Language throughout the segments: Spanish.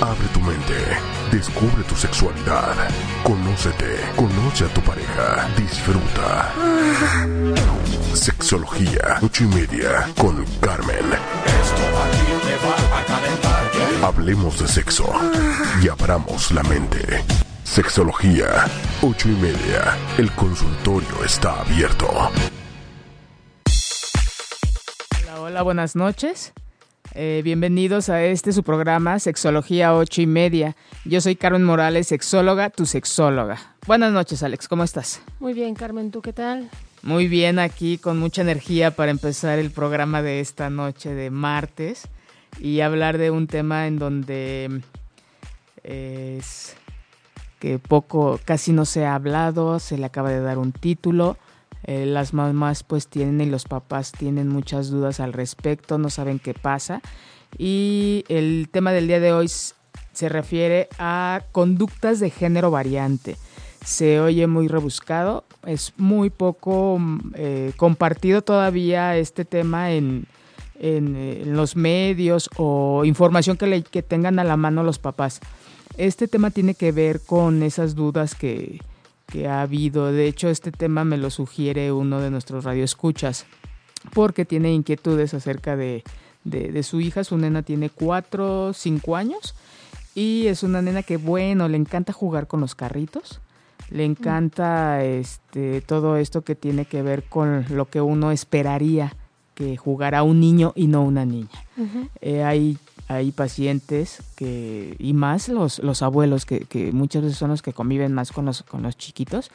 Abre tu mente, descubre tu sexualidad, conócete, conoce a tu pareja, disfruta. Sexología, ocho y media, con Carmen. Hablemos de sexo y abramos la mente. Sexología, ocho y media. El consultorio está abierto. Hola, hola, buenas noches. Eh, bienvenidos a este su programa Sexología ocho y media. Yo soy Carmen Morales, sexóloga, tu sexóloga. Buenas noches, Alex, ¿cómo estás? Muy bien, Carmen, ¿tú qué tal? Muy bien, aquí con mucha energía para empezar el programa de esta noche de martes y hablar de un tema en donde eh, es que poco, casi no se ha hablado, se le acaba de dar un título. Eh, las mamás pues tienen y los papás tienen muchas dudas al respecto, no saben qué pasa. Y el tema del día de hoy se refiere a conductas de género variante se oye muy rebuscado, es muy poco eh, compartido todavía este tema en, en, los medios o información que, le, que tengan a la mano los papás. Este tema tiene que ver con esas dudas que, que ha habido. De hecho, este tema me lo sugiere uno de nuestros radioescuchas, porque tiene inquietudes acerca de, de, de su hija. Su nena tiene 4, 5 años y es una nena que, bueno, le encanta jugar con los carritos le encanta este todo esto que tiene que ver con lo que uno esperaría que jugara un niño y no una niña. Eh, hay, hay pacientes que, y más los, los abuelos, que, que, muchas veces son los que conviven más con los, con los chiquitos,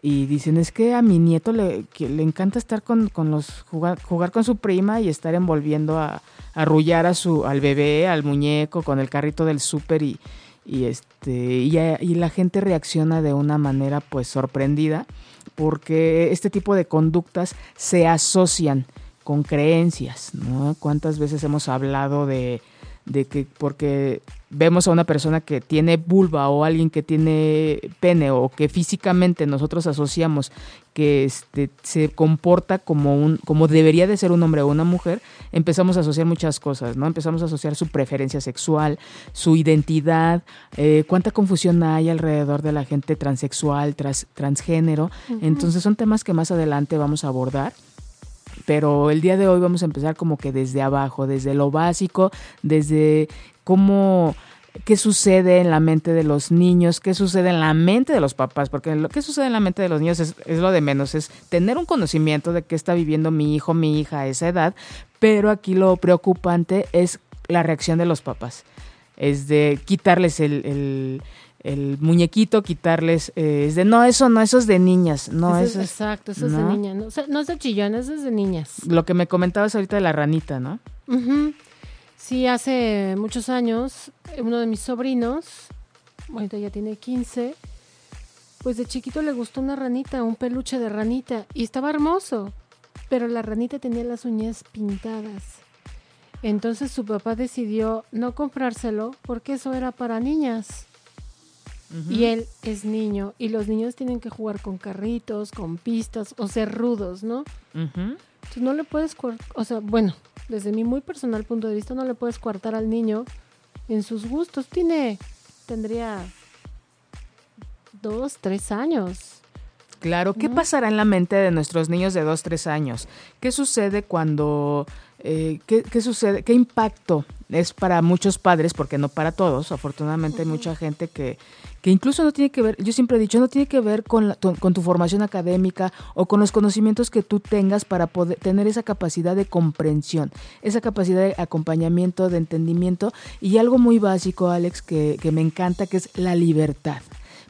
y dicen, es que a mi nieto le, le encanta estar con, con los, jugar, jugar, con su prima y estar envolviendo a, arrullar a su, al bebé, al muñeco, con el carrito del súper y, y este y, la gente reacciona de una manera pues sorprendida porque este tipo de conductas se asocian con creencias, ¿no? ¿Cuántas veces hemos hablado de, de que porque vemos a una persona que tiene vulva o alguien que tiene pene o que físicamente nosotros asociamos que este, se comporta como un como debería de ser un hombre o una mujer, empezamos a asociar muchas cosas, ¿no? Empezamos a asociar su preferencia sexual, su identidad, eh, cuánta confusión hay alrededor de la gente transexual, transgénero. Entonces son temas que más adelante vamos a abordar pero el día de hoy vamos a empezar como que desde abajo, desde lo básico, desde cómo qué sucede en la mente de los niños, qué sucede en la mente de los papás, porque lo que sucede en la mente de los niños es, lo de menos, es tener un conocimiento de qué está viviendo mi hijo, mi hija a esa edad, pero aquí lo preocupante es la reacción de los papás, es de quitarles el el muñequito, quitarles, eh, es de, no, eso no, eso es de niñas, no, eso, es, Exacto, eso es de niñas, no, o sea, no es de chillón, eso es de niñas. Lo que me comentabas ahorita de la ranita, ¿no? Sí, hace muchos años, uno de mis sobrinos, ahorita ya tiene 15, pues de chiquito le gustó una ranita, un peluche de ranita, y estaba hermoso, pero la ranita tenía las uñas pintadas. Entonces su papá decidió no comprárselo porque eso era para niñas. Y él es niño y los niños tienen que jugar con carritos, con pistas o ser rudos, ¿no? Entonces no le puedes, o sea, bueno, desde mi muy personal punto de vista no le puedes coartar al niño en sus gustos. Tiene, tendría dos, tres años. Claro, ¿qué pasará en la mente de nuestros niños de dos, tres años? ¿Qué sucede cuando, eh, qué, qué sucede, qué impacto es para muchos padres, porque no para todos, afortunadamente hay mucha gente que, que incluso no tiene que ver, yo siempre he dicho, no tiene que ver con, tu, con tu formación académica o con los conocimientos que tú tengas para poder tener esa capacidad de comprensión, esa capacidad de acompañamiento, de entendimiento. Y algo muy básico, Alex, que, que me encanta, que es la libertad.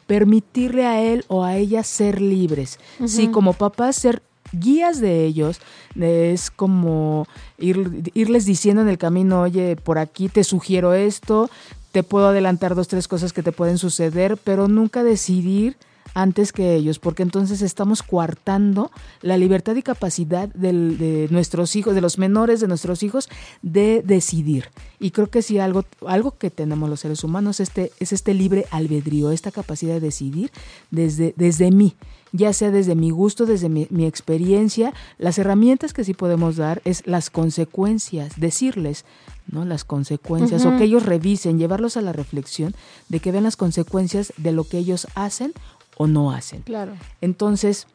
Permitirle a él o a ella ser libres. Sí, como papás ser guías de ellos, es como ir, irles diciendo en el camino, oye, por aquí te sugiero esto, te puedo adelantar dos, tres cosas que te pueden suceder, pero nunca decidir antes que ellos, porque entonces estamos coartando la libertad y capacidad de nuestros hijos, de los menores de nuestros hijos, de decidir. Y creo que si algo, algo que tenemos los seres humanos este, es este libre albedrío, esta capacidad de decidir desde, desde mí ya sea desde mi gusto, desde mi, experiencia, las herramientas que sí podemos dar es las consecuencias, decirles, ¿no? Las consecuencias, o que ellos revisen, llevarlos a la reflexión de que vean las consecuencias de lo que ellos hacen o no hacen. Claro. Entonces,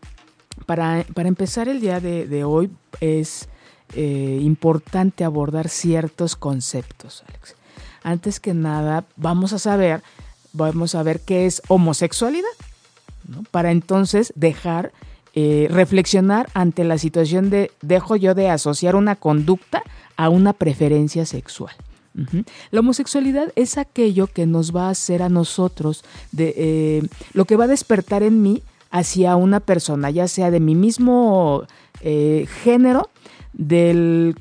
para, para empezar el día de, hoy es eh, importante abordar ciertos conceptos, Alex. Antes que nada, vamos a saber, vamos a ver qué es homosexualidad para entonces dejar eh, reflexionar ante la situación de dejo yo de asociar una conducta a una preferencia sexual. La homosexualidad es aquello que nos va a hacer a nosotros, de, eh, lo que va a despertar en mí hacia una persona, ya sea de mi mismo eh, género, del,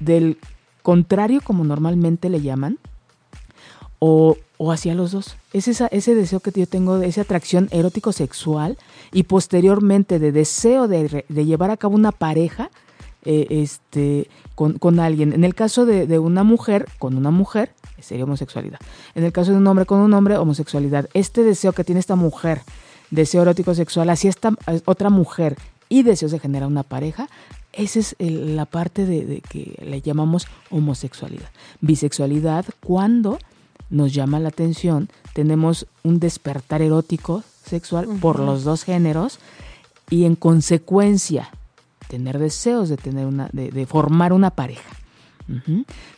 del contrario, como normalmente le llaman, o, o hacia los dos. Es esa, ese deseo que yo tengo, de esa atracción erótico-sexual y posteriormente de deseo de, llevar a cabo una pareja eh, este, con, alguien. En el caso de, una mujer con una mujer, sería homosexualidad. En el caso de un hombre con un hombre, homosexualidad. Este deseo que tiene esta mujer, deseo erótico-sexual, hacia esta otra mujer y deseos de generar una pareja, esa es la parte de, de, que le llamamos homosexualidad. Bisexualidad, cuando nos llama la atención, tenemos un despertar erótico sexual por los dos géneros y en consecuencia tener deseos de tener una de, formar una pareja.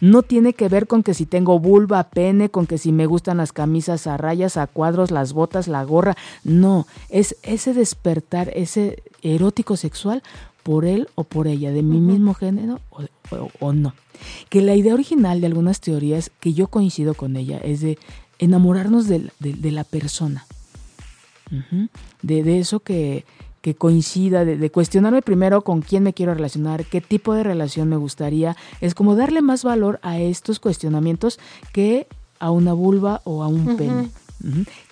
No tiene que ver con que si tengo vulva, pene, con que si me gustan las camisas a rayas, a cuadros, las botas, la gorra. No, es ese despertar, ese erótico sexual por él o por ella, de mi mismo género o, no. Que la idea original de algunas teorías, que yo coincido con ella, es de enamorarnos de, la persona. de, eso que, coincida, de, cuestionarme primero con quién me quiero relacionar, qué tipo de relación me gustaría. Es como darle más valor a estos cuestionamientos que a una vulva o a un pene.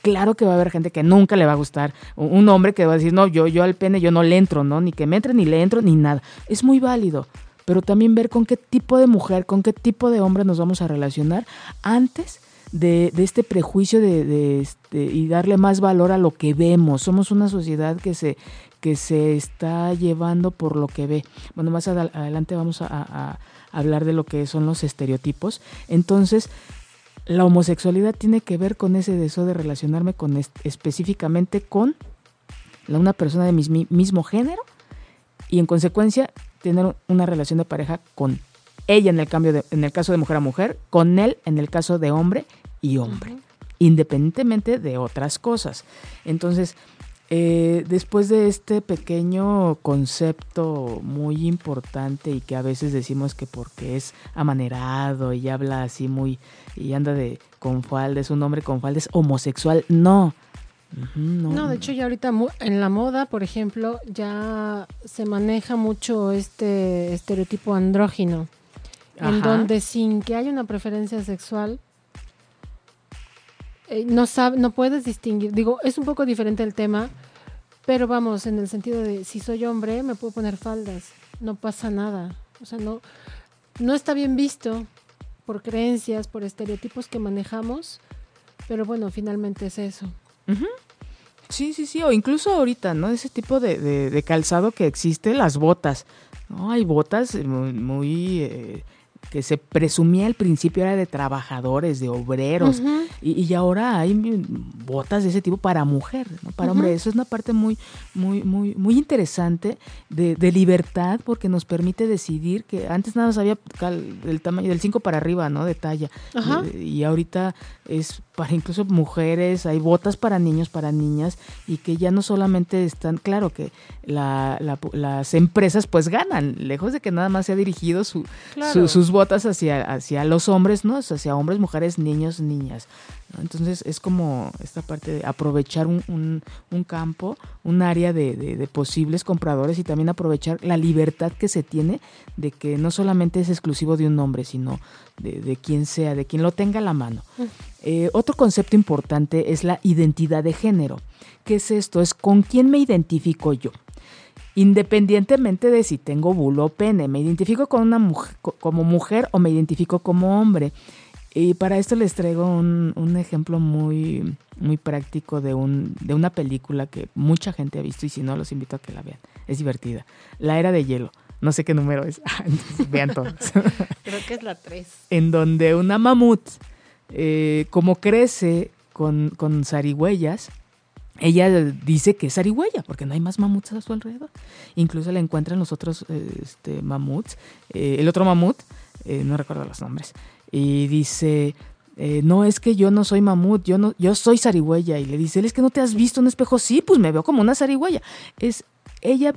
Claro que va a haber gente que nunca le va a gustar. Un hombre que va a decir, no, yo, yo al pene yo no le entro, ¿no? Ni que me entre, ni le entro, ni nada. Es muy válido. Pero también ver con qué tipo de mujer, con qué tipo de hombre nos vamos a relacionar antes de, este prejuicio de, este, y darle más valor a lo que vemos. Somos una sociedad que se, que se está llevando por lo que ve. Bueno, más adelante vamos a hablar de lo que son los estereotipos. Entonces, la homosexualidad tiene que ver con ese deseo de relacionarme con específicamente con una persona de mi mismo género y en consecuencia tener una relación de pareja con ella en el cambio de, en el caso de mujer a mujer, con él en el caso de hombre y hombre, independientemente de otras cosas. Entonces, eh, después de este pequeño concepto muy importante y que a veces decimos que porque es amanerado y habla así muy y anda de con faldes, un hombre con faldes homosexual, no. no. de hecho ya ahorita en la moda, por ejemplo, ya se maneja mucho este estereotipo andrógino, en donde sin que haya una preferencia sexual, eh, no, no puedes distinguir, digo, es un poco diferente el tema, pero vamos, en el sentido de si soy hombre, me puedo poner faldas, no pasa nada. O sea, no, no está bien visto por creencias, por estereotipos que manejamos, pero bueno, finalmente es eso. Sí, sí, sí, o incluso ahorita, ¿no? Ese tipo de, calzado que existe, las botas. ¿no? Hay botas muy, eh, que se presumía al principio era de trabajadores, de obreros, y, ahora hay botas de ese tipo para mujer, ¿no? para hombre. Eso es una parte muy, muy, muy, muy interesante de, libertad porque nos permite decidir que antes nada más había el tamaño del 5 para arriba, ¿no? De talla. y ahorita es para incluso mujeres, hay botas para niños, para niñas, y que ya no solamente están, claro que las empresas pues ganan, lejos de que nada más se ha dirigido su, sus botas hacia, hacia los hombres, ¿no? Hacia hombres, mujeres, niños, niñas. Entonces es como esta parte de aprovechar un, un, campo, un área de, de, posibles compradores y también aprovechar la libertad que se tiene de que no solamente es exclusivo de un nombre, sino de, de quien sea, de quien lo tenga a la mano. Eh, otro concepto importante es la identidad de género. ¿Qué es esto? Es con quién me identifico yo. Independientemente de si tengo bulo o pene, me identifico con una mujer, como mujer o me identifico como hombre. Y para esto les traigo un, un, ejemplo muy, muy práctico de, un, de una película que mucha gente ha visto y si no, los invito a que la vean. Es divertida. La Era de Hielo. No sé qué número es. vean todos. Creo que es la 3. en donde una mamut, eh, como crece con, con zarigüeyas, ella dice que es zarigüeya, porque no hay más mamuts a su alrededor. Incluso la encuentran los otros este, mamuts. Eh, el otro mamut, eh, no recuerdo los nombres, y dice, eh, no es que yo no soy mamut, yo no, yo soy zarigüeya. Y le dice, es que no te has visto un espejo. Sí, pues me veo como una zarigüeya. Es, ella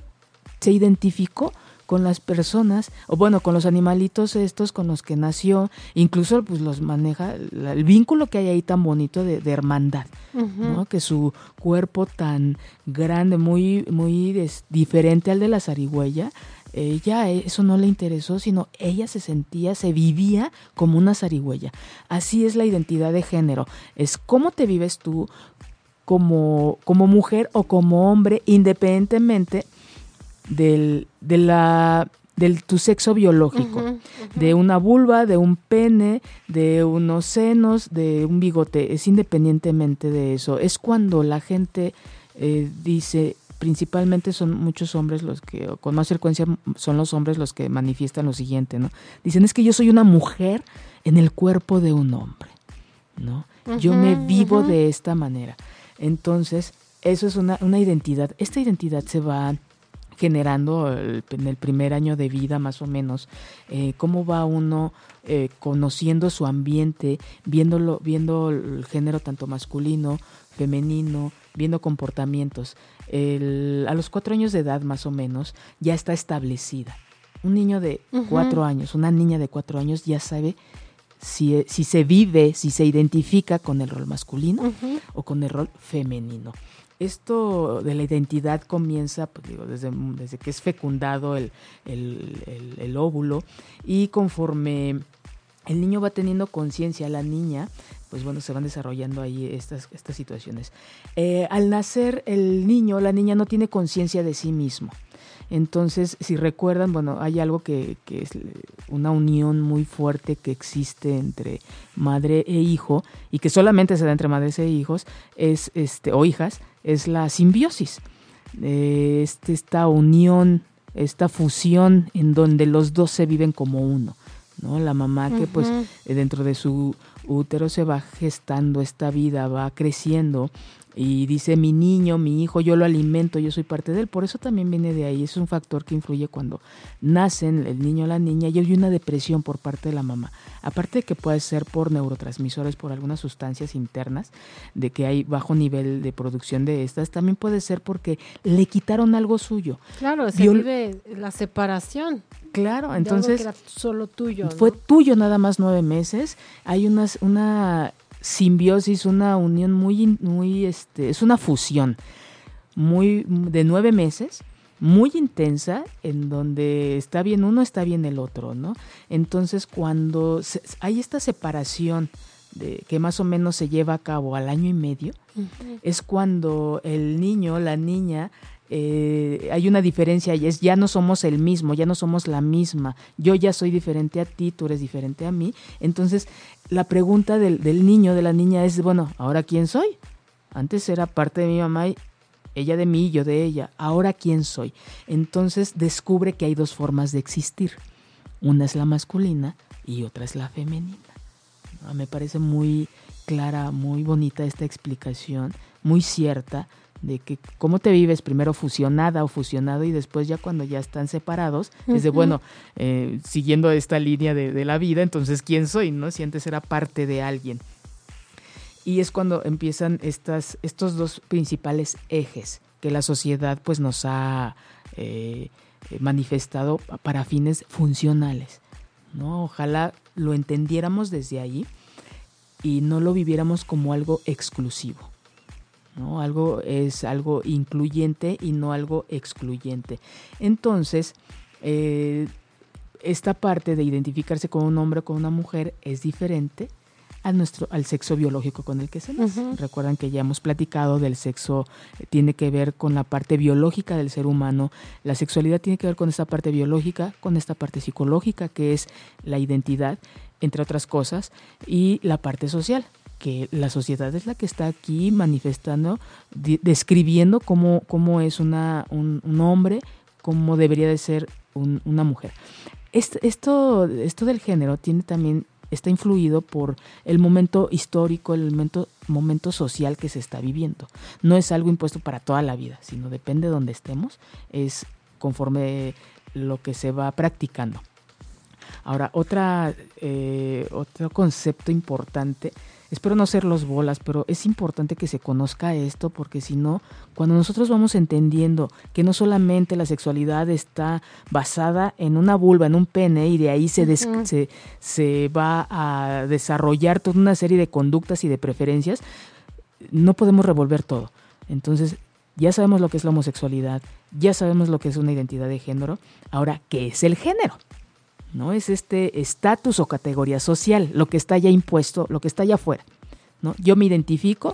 se identificó con las personas, o bueno, con los animalitos estos con los que nació, incluso pues los maneja, el vínculo que hay ahí tan bonito de, hermandad, ¿no? Que su cuerpo tan grande, muy, muy diferente al de la zarigüeya, ella eso no le interesó, sino ella se sentía, se vivía como una zarigüeya. Así es la identidad de género, es cómo te vives tú como, como mujer o como hombre, independientemente del, de la, tu sexo biológico, de una vulva, de un pene, de unos senos, de un bigote, es independientemente de eso. Es cuando la gente eh, dice, principalmente son muchos hombres los que, con más frecuencia son los hombres los que manifiestan lo siguiente, ¿no? Dicen, es que yo soy una mujer en el cuerpo de un hombre, ¿no? yo me vivo de esta manera. Entonces, eso es una, una identidad. Esta identidad se va generando en el primer año de vida más o menos, eh, cómo va uno eh, conociendo su ambiente, viéndolo, viendo el género tanto masculino, femenino, viendo comportamientos. A los cuatro años de edad más o menos ya está establecida. Un niño de cuatro años, una niña de cuatro años ya sabe si, si, se vive, si se identifica con el rol masculino o con el rol femenino. Esto de la identidad comienza pues, digo, desde, desde, que es fecundado el, el, óvulo y conforme el niño va teniendo conciencia, la niña, pues bueno, se van desarrollando ahí estas, estas situaciones. Eh, al nacer el niño, la niña no tiene conciencia de sí mismo. Entonces, si recuerdan, bueno, hay algo que, que, es una unión muy fuerte que existe entre madre e hijo y que solamente se da entre madres e hijos, es este, o hijas, es la simbiosis. Este, esta unión, esta fusión en donde los dos se viven como uno. ¿No? La mamá que pues dentro de su útero se va gestando esta vida, va creciendo y dice mi niño, mi hijo, yo lo alimento, yo soy parte de él. Por eso también viene de ahí. Es un factor que influye cuando nacen el niño o la niña y hay una depresión por parte de la mamá. Aparte de que puede ser por neurotransmisores, por algunas sustancias internas, de que hay bajo nivel de producción de estas, también puede ser porque le quitaron algo suyo. Claro, se vive la separación. Claro, entonces. era solo tuyo. Fue tuyo nada más nueve meses. Hay unas, una simbiosis, una unión muy, muy, este, es una fusión muy de nueve meses, muy intensa, en donde está bien uno, está bien el otro, ¿no? Entonces, cuando hay esta separación de, que más o menos se lleva a cabo al año y medio, es cuando el niño, la niña, eh, hay una diferencia y es ya no somos el mismo, ya no somos la misma, yo ya soy diferente a ti, tú eres diferente a mí. Entonces, la pregunta del, del niño, de la niña es, bueno, ¿ahora quién soy? Antes era parte de mi mamá y ella de mí, yo de ella. Ahora quién soy. Entonces descubre que hay dos formas de existir. Una es la masculina y otra es la femenina. Me parece muy clara, muy bonita esta explicación, muy cierta de que cómo te vives primero fusionada o fusionado y después ya cuando ya están separados, es de, bueno, eh, siguiendo esta línea de, la vida, entonces ¿quién soy? ¿no? Si antes era parte de alguien. Y es cuando empiezan estas, estos dos principales ejes que la sociedad pues nos ha eh, manifestado para fines funcionales. ¿no? Ojalá lo entendiéramos desde ahí y no lo viviéramos como algo exclusivo. ¿No? Algo es algo incluyente y no algo excluyente. Entonces, eh, esta parte de identificarse con un hombre o con una mujer es diferente a nuestro, al sexo biológico con el que se nace. Recuerdan que ya hemos platicado del sexo, eh, tiene que ver con la parte biológica del ser humano, la sexualidad tiene que ver con esta parte biológica, con esta parte psicológica que es la identidad, entre otras cosas, y la parte social, que la sociedad es la que está aquí manifestando, describiendo cómo, cómo es una, un, hombre, cómo debería de ser una mujer. Esto, esto, esto del género tiene también está influido por el momento histórico, el momento, momento social que se está viviendo. No es algo impuesto para toda la vida, sino depende de donde estemos, es conforme lo que se va practicando. Ahora, otra, eh, otro concepto importante espero no ser los bolas, pero es importante que se conozca esto porque si no, cuando nosotros vamos entendiendo que no solamente la sexualidad está basada en una vulva, en un pene, y de ahí se, se, se va a desarrollar toda una serie de conductas y de preferencias, no podemos revolver todo. Entonces, ya sabemos lo que es la homosexualidad, ya sabemos lo que es una identidad de género, ahora, ¿qué es el género? ¿No? Es este estatus o categoría social, lo que está ya impuesto, lo que está ya afuera, ¿no? Yo me identifico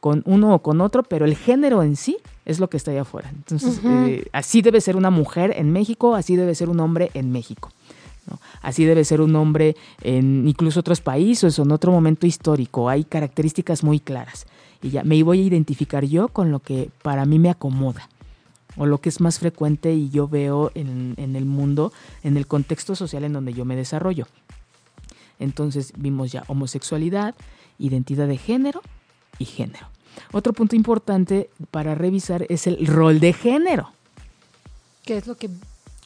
con uno o con otro, pero el género en sí es lo que está allá afuera. Entonces, eh, así debe ser una mujer en México, así debe ser un hombre en México. Así debe ser un hombre en incluso otros países o en otro momento histórico. Hay características muy claras. Y ya me voy a identificar yo con lo que para mí me acomoda o lo que es más frecuente y yo veo en, el mundo, en el contexto social en donde yo me desarrollo. Entonces vimos ya homosexualidad, identidad de género y género. Otro punto importante para revisar es el rol de género. ¿Qué es lo que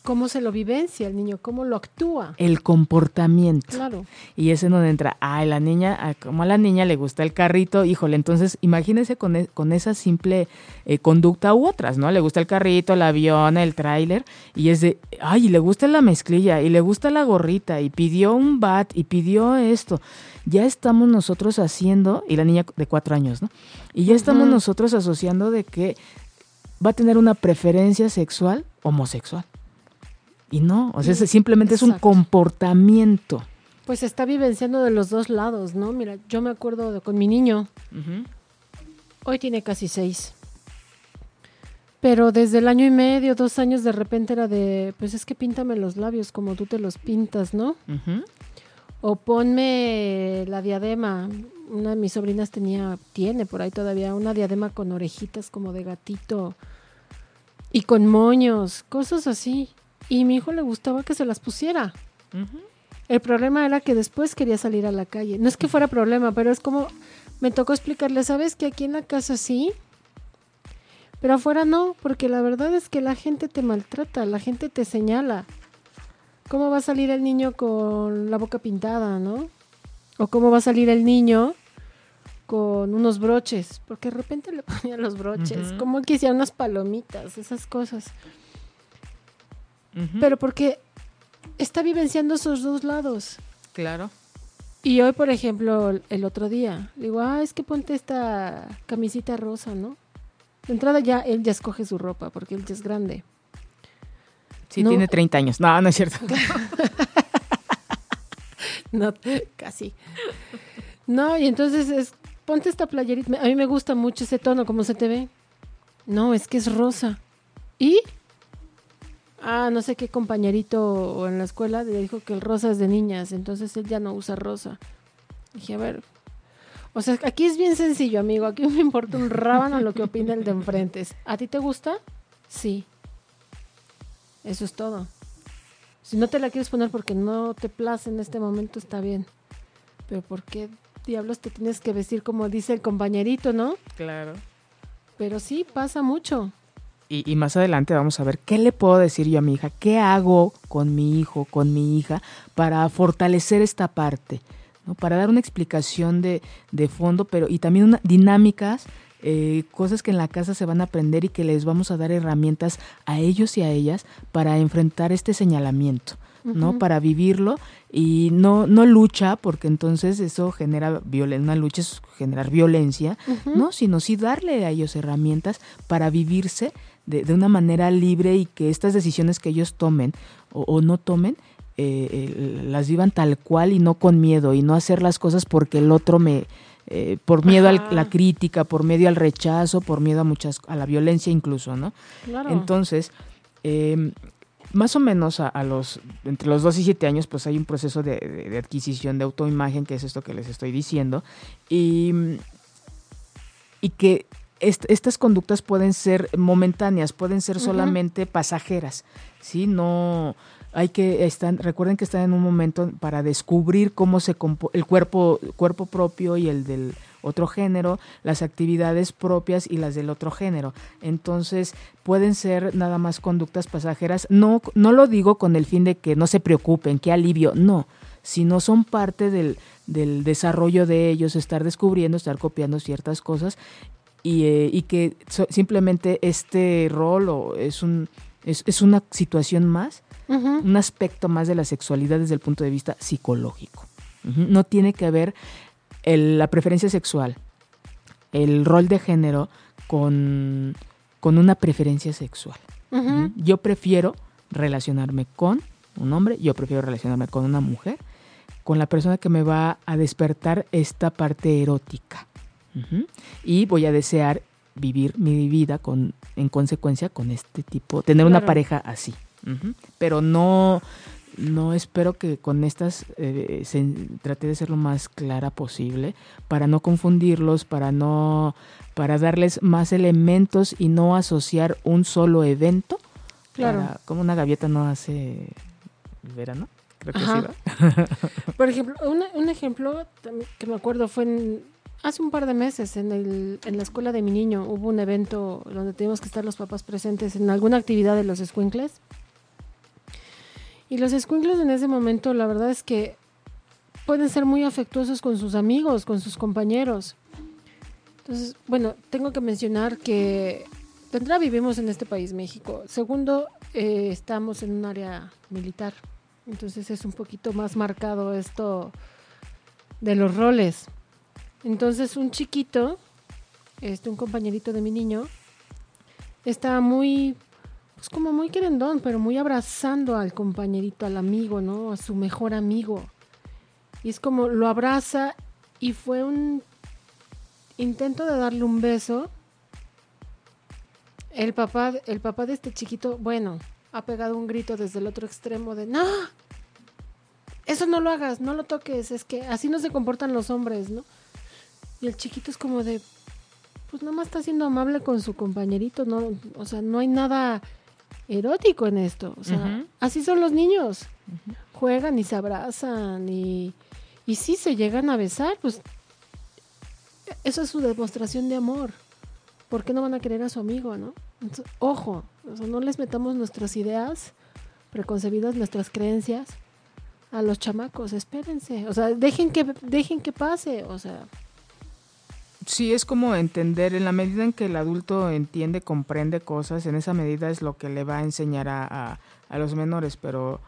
cómo se lo vivencia el niño, cómo lo actúa. El comportamiento. Claro. Y es en donde entra, ay, la niña, como a la niña le gusta el carrito, híjole, entonces imagínese con, e, con esa simple eh, conducta u otras, ¿no? Le gusta el carrito, el avión, el tráiler, y es de, ay, le gusta la mezclilla, y le gusta la gorrita, y pidió un bat, y pidió esto. Ya estamos nosotros haciendo, y la niña de cuatro años, ¿no? Y ya estamos nosotros asociando de que va a tener una preferencia sexual homosexual. Y no, o sea, simplemente es un comportamiento. Pues está vivenciando de los dos lados, ¿no? Mira, yo me acuerdo de, con mi niño. Hoy tiene casi seis. Pero desde el año y medio, dos años, de repente era de, pues es que píntame los labios como tú te los pintas, ¿no? O ponme la diadema. Una de mis sobrinas tenía, tiene por ahí todavía una diadema con orejitas como de gatito y con moños, cosas así. Y mi hijo le gustaba que se las pusiera. El problema era que después quería salir a la calle. No es que fuera problema, pero es como me tocó explicarle, ¿sabes que aquí en la casa sí? Pero afuera no, porque la verdad es que la gente te maltrata, la gente te señala. ¿Cómo va a salir el niño con la boca pintada, no? O cómo va a salir el niño con unos broches, porque de repente le ponían los broches, como que hacía unas palomitas, esas cosas pero porque está vivenciando esos dos lados. Claro. Y hoy, por ejemplo, el otro día, digo, ah, es que ponte esta camisita rosa, ¿no? De entrada ya él ya escoge su ropa porque él ya es grande. Sí, tiene 30 años. No, no es cierto. no, casi. No, y entonces es, ponte esta playerita. A mí me gusta mucho ese tono, ¿cómo se te ve? No, es que es rosa. ¿Y? Ah, no sé qué compañerito en la escuela le dijo que el rosa es de niñas, entonces él ya no usa rosa. Dije, a ver, o sea, aquí es bien sencillo, amigo, aquí me importa un rábano lo que opina el de enfrente. ¿A ti te gusta? Sí. Eso es todo. Si no te la quieres poner porque no te place en este momento, está bien. Pero ¿por qué diablos te tienes que vestir como dice el compañerito, no? Claro. Pero sí, pasa mucho y, más adelante vamos a ver qué le puedo decir yo a mi hija, qué hago con mi hijo, con mi hija, para fortalecer esta parte, ¿no? para dar una explicación de, de fondo, pero y también una, dinámicas, eh, cosas que en la casa se van a aprender y que les vamos a dar herramientas a ellos y a ellas para enfrentar este señalamiento. ¿No? Para vivirlo y no, no lucha, porque entonces eso genera violencia, una lucha es generar violencia, ¿no? Sino sí darle a ellos herramientas para vivirse de, de, una manera libre y que estas decisiones que ellos tomen o, o no tomen, eh, eh, las vivan tal cual y no con miedo y no hacer las cosas porque el otro me... Eh, por miedo a la crítica, por miedo al rechazo, por miedo a muchas, a la violencia incluso, ¿no? Claro. Entonces, eh, más o menos a, a, los entre los 2 y 7 años pues hay un proceso de, de, de, adquisición de autoimagen que es esto que les estoy diciendo y, y que est estas conductas pueden ser momentáneas pueden ser solamente uh -huh. pasajeras sí no hay que están recuerden que están en un momento para descubrir cómo se el cuerpo cuerpo propio y el del otro género, las actividades propias y las del otro género. Entonces, pueden ser nada más conductas pasajeras. No, no lo digo con el fin de que no se preocupen, que alivio, no, sino son parte del, del desarrollo de ellos, estar descubriendo, estar copiando ciertas cosas y, eh, y que so, simplemente este rol o es, un, es, es una situación más, uh -huh. un aspecto más de la sexualidad desde el punto de vista psicológico. Uh -huh. No tiene que ver el, la preferencia sexual, el rol de género con, con una preferencia sexual. Uh -huh. Yo prefiero relacionarme con un hombre, yo prefiero relacionarme con una mujer, con la persona que me va a despertar esta parte erótica. Uh -huh. Y voy a desear vivir mi vida con, en consecuencia con este tipo, tener claro. una pareja así. Uh -huh. Pero no, no espero que con estas eh, se, trate de ser lo más clara posible para no confundirlos, para no para darles más elementos y no asociar un solo evento. Claro. Para, como una gaviota no hace el verano. Creo que Ajá. sí, Por ejemplo, una, un ejemplo que me acuerdo fue en, hace un par de meses en, el, en la escuela de mi niño. Hubo un evento donde teníamos que estar los papás presentes en alguna actividad de los escuincles. Y los escuincles en ese momento, la verdad es que pueden ser muy afectuosos con sus amigos, con sus compañeros. Entonces, bueno, tengo que mencionar que entrada vivimos en este país, México. Segundo, eh, estamos en un área militar. Entonces es un poquito más marcado esto de los roles. Entonces un chiquito, este, un compañerito de mi niño, estaba muy pues como muy querendón, pero muy abrazando al compañerito, al amigo, ¿no? A su mejor amigo. Y es como lo abraza y fue un intento de darle un beso. El papá, el papá de este chiquito, bueno, ha pegado un grito desde el otro extremo de ¡No! Eso no lo hagas, no lo toques, es que así no se comportan los hombres, ¿no? Y el chiquito es como de, pues nada más está siendo amable con su compañerito, no, o sea, no hay nada erótico en esto. O sea, uh -huh. así son los niños. Uh -huh. Juegan y se abrazan y, y sí se llegan a besar, pues eso es su demostración de amor. ¿Por qué no van a querer a su amigo, no? Entonces, ojo, o sea, no les metamos nuestras ideas preconcebidas, nuestras creencias a los chamacos, espérense, o sea, dejen que dejen que pase, o sea, Sí, es como entender, en la medida en que el adulto entiende, comprende cosas, en esa medida es lo que le va a enseñar a, a, a los menores, pero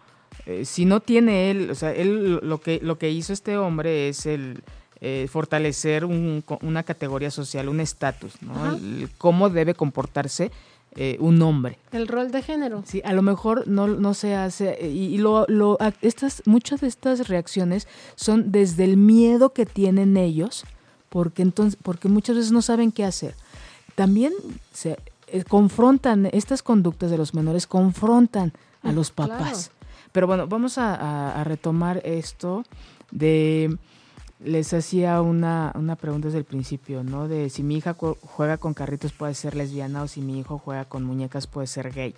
eh, si no tiene él, o sea, él lo que, lo que hizo este hombre es el eh, fortalecer un, una categoría social, un estatus, ¿no? El, cómo debe comportarse eh, un hombre. El rol de género. Sí, a lo mejor no, no se hace, y, y lo, lo, estas, muchas de estas reacciones son desde el miedo que tienen ellos, porque entonces porque muchas veces no saben qué hacer. También se eh, confrontan estas conductas de los menores confrontan a los papás. Claro. Pero bueno, vamos a, a, a, retomar esto de les hacía una, una pregunta desde el principio, ¿no? De si mi hija juega con carritos puede ser lesbiana o si mi hijo juega con muñecas puede ser gay.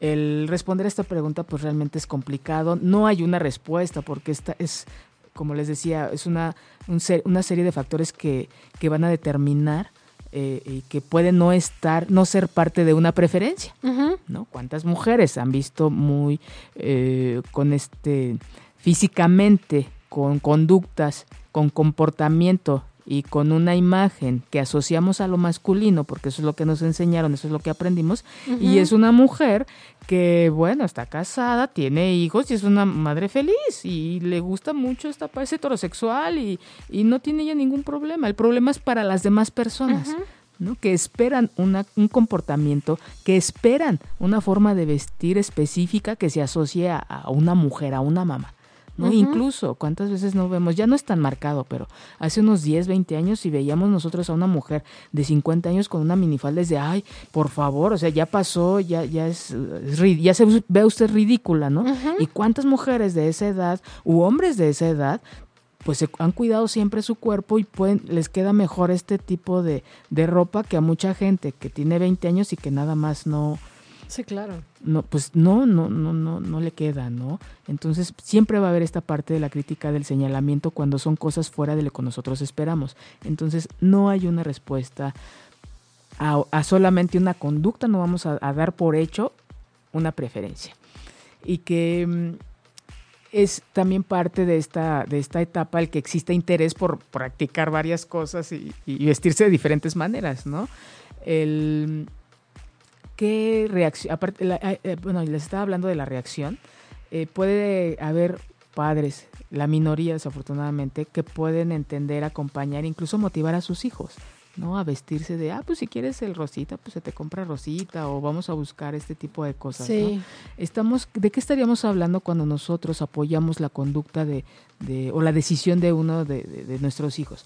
El responder a esta pregunta pues realmente es complicado. No hay una respuesta porque esta es como les decía, es una, un ser, una serie de factores que, que van a determinar eh, y que pueden no estar, no ser parte de una preferencia. Uh -huh. ¿no? ¿Cuántas mujeres han visto muy eh, con este físicamente, con conductas, con comportamiento y con una imagen que asociamos a lo masculino, porque eso es lo que nos enseñaron, eso es lo que aprendimos, y es una mujer que, bueno, está casada, tiene hijos y es una madre feliz y le gusta mucho esta parte heterosexual y, y no tiene ya ningún problema. El problema es para las demás personas. ¿no? que esperan una, un comportamiento, que esperan una forma de vestir específica que se asocie a, a una mujer, a una mamá. ¿No? Incluso, ¿cuántas veces no vemos? Ya no es tan marcado, pero hace unos 10, 20 años y veíamos nosotros a una mujer de 50 años con una minifalda de, ay, por favor, o sea, ya pasó, ya, ya es, ya se ve usted ridícula, ¿no? ¿Y cuántas mujeres de esa edad u hombres de esa edad pues se han cuidado siempre su cuerpo y pueden, les queda mejor este tipo de, de ropa que a mucha gente que tiene 20 años y que nada más no, Sí, claro. No, pues no, no, no, no, no le queda, ¿no? Entonces siempre va a haber esta parte de la crítica del señalamiento cuando son cosas fuera de lo que nosotros esperamos. Entonces no hay una respuesta a, solamente una conducta, no vamos a, dar por hecho una preferencia. Y que mm, es también parte de esta, de esta etapa el que existe interés por practicar varias cosas y, y vestirse de diferentes maneras, ¿no? El ¿qué reacción? Aparte, eh, eh, bueno, les estaba hablando de la reacción. Eh, puede haber padres, la minoría desafortunadamente, que pueden entender, acompañar, incluso motivar a sus hijos, ¿no? A vestirse de, ah, pues si quieres el rosita, pues se te compra rosita o vamos a buscar este tipo de cosas. Sí. Estamos, ¿De qué estaríamos hablando cuando nosotros apoyamos la conducta de, de o la decisión de uno de, de nuestros hijos?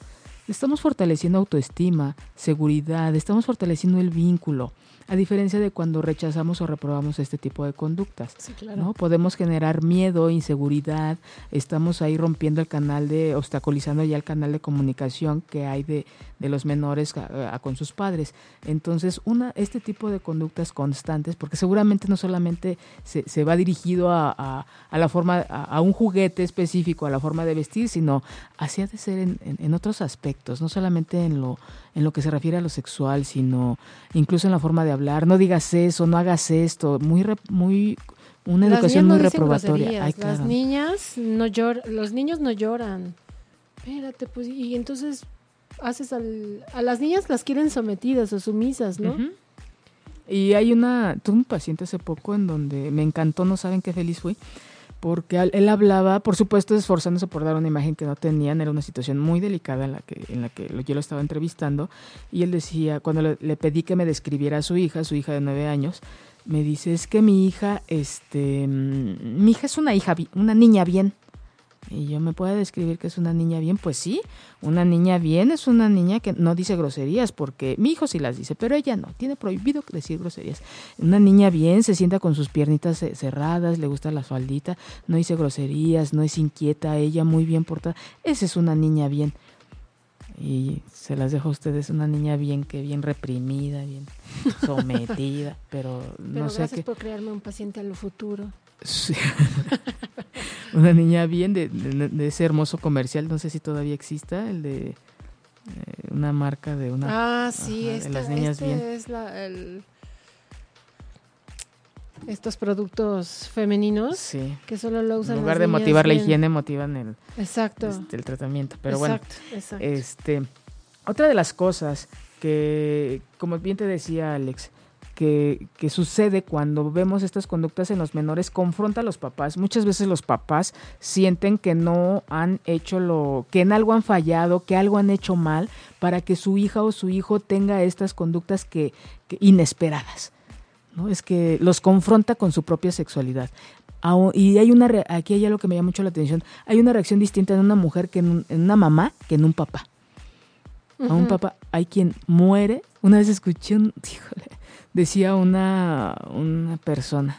Estamos fortaleciendo autoestima, seguridad, estamos fortaleciendo el vínculo a diferencia de cuando rechazamos o reprobamos este tipo de conductas. ¿no? Podemos generar miedo, inseguridad, estamos ahí rompiendo el canal de, obstaculizando ya el canal de comunicación que hay de, de los menores con sus padres. Entonces, una, este tipo de conductas constantes, porque seguramente no solamente se, se va dirigido a, a, la forma, a, un juguete específico, a la forma de vestir, sino hacia de ser en, en otros aspectos, no solamente en lo en lo que se refiere a lo sexual, sino incluso en la forma de hablar. No digas eso, no hagas esto. Muy, muy una educación muy reprobatoria. Las niñas no lloran, los niños no lloran. Espérate, pues, y entonces haces al, a las niñas las quieren sometidas o sumisas, ¿no? Y hay una, tuve un paciente hace poco en donde me encantó, no saben qué feliz fui porque él hablaba, por supuesto, esforzándose por dar una imagen que no tenían, era una situación muy delicada en la que, en la que yo lo estaba entrevistando, y él decía, cuando le, le pedí que me describiera a su hija, su hija de nueve años, me dice, es que mi hija, este, mm, mi hija es una hija, una niña bien, y yo me puedo describir que es una niña bien, pues sí, una niña bien es una niña que no dice groserías, porque mi hijo sí las dice, pero ella no, tiene prohibido decir groserías. Una niña bien se sienta con sus piernitas cerradas, le gusta la faldita, no dice groserías, no es inquieta, ella muy bien portada. Esa es una niña bien. Y se las dejo a ustedes, una niña bien que bien reprimida, bien sometida, pero no sé gracias por crearme un paciente a lo futuro. Una niña bien de, ese hermoso comercial, no sé si todavía exista, el de eh, una marca de una... Ah, sí, este, las niñas este es estos productos femeninos que solo lo usan en lugar de motivar la higiene motivan el exacto. este, el tratamiento pero bueno. Este otra de las cosas que como bien te decía Alex que, sucede cuando vemos estas conductas en los menores confronta a los papás. Muchas veces los papás sienten que no han hecho lo, que en algo han fallado, que algo han hecho mal para que su hija o su hijo tenga estas conductas que, inesperadas. ¿no? Es que los confronta con su propia sexualidad. Y hay una aquí hay algo que me llama mucho la atención. Hay una reacción distinta en una mujer que en, una mamá que en un papá. A un papá hay quien muere. Una vez escuché un, híjole, decía una, una persona,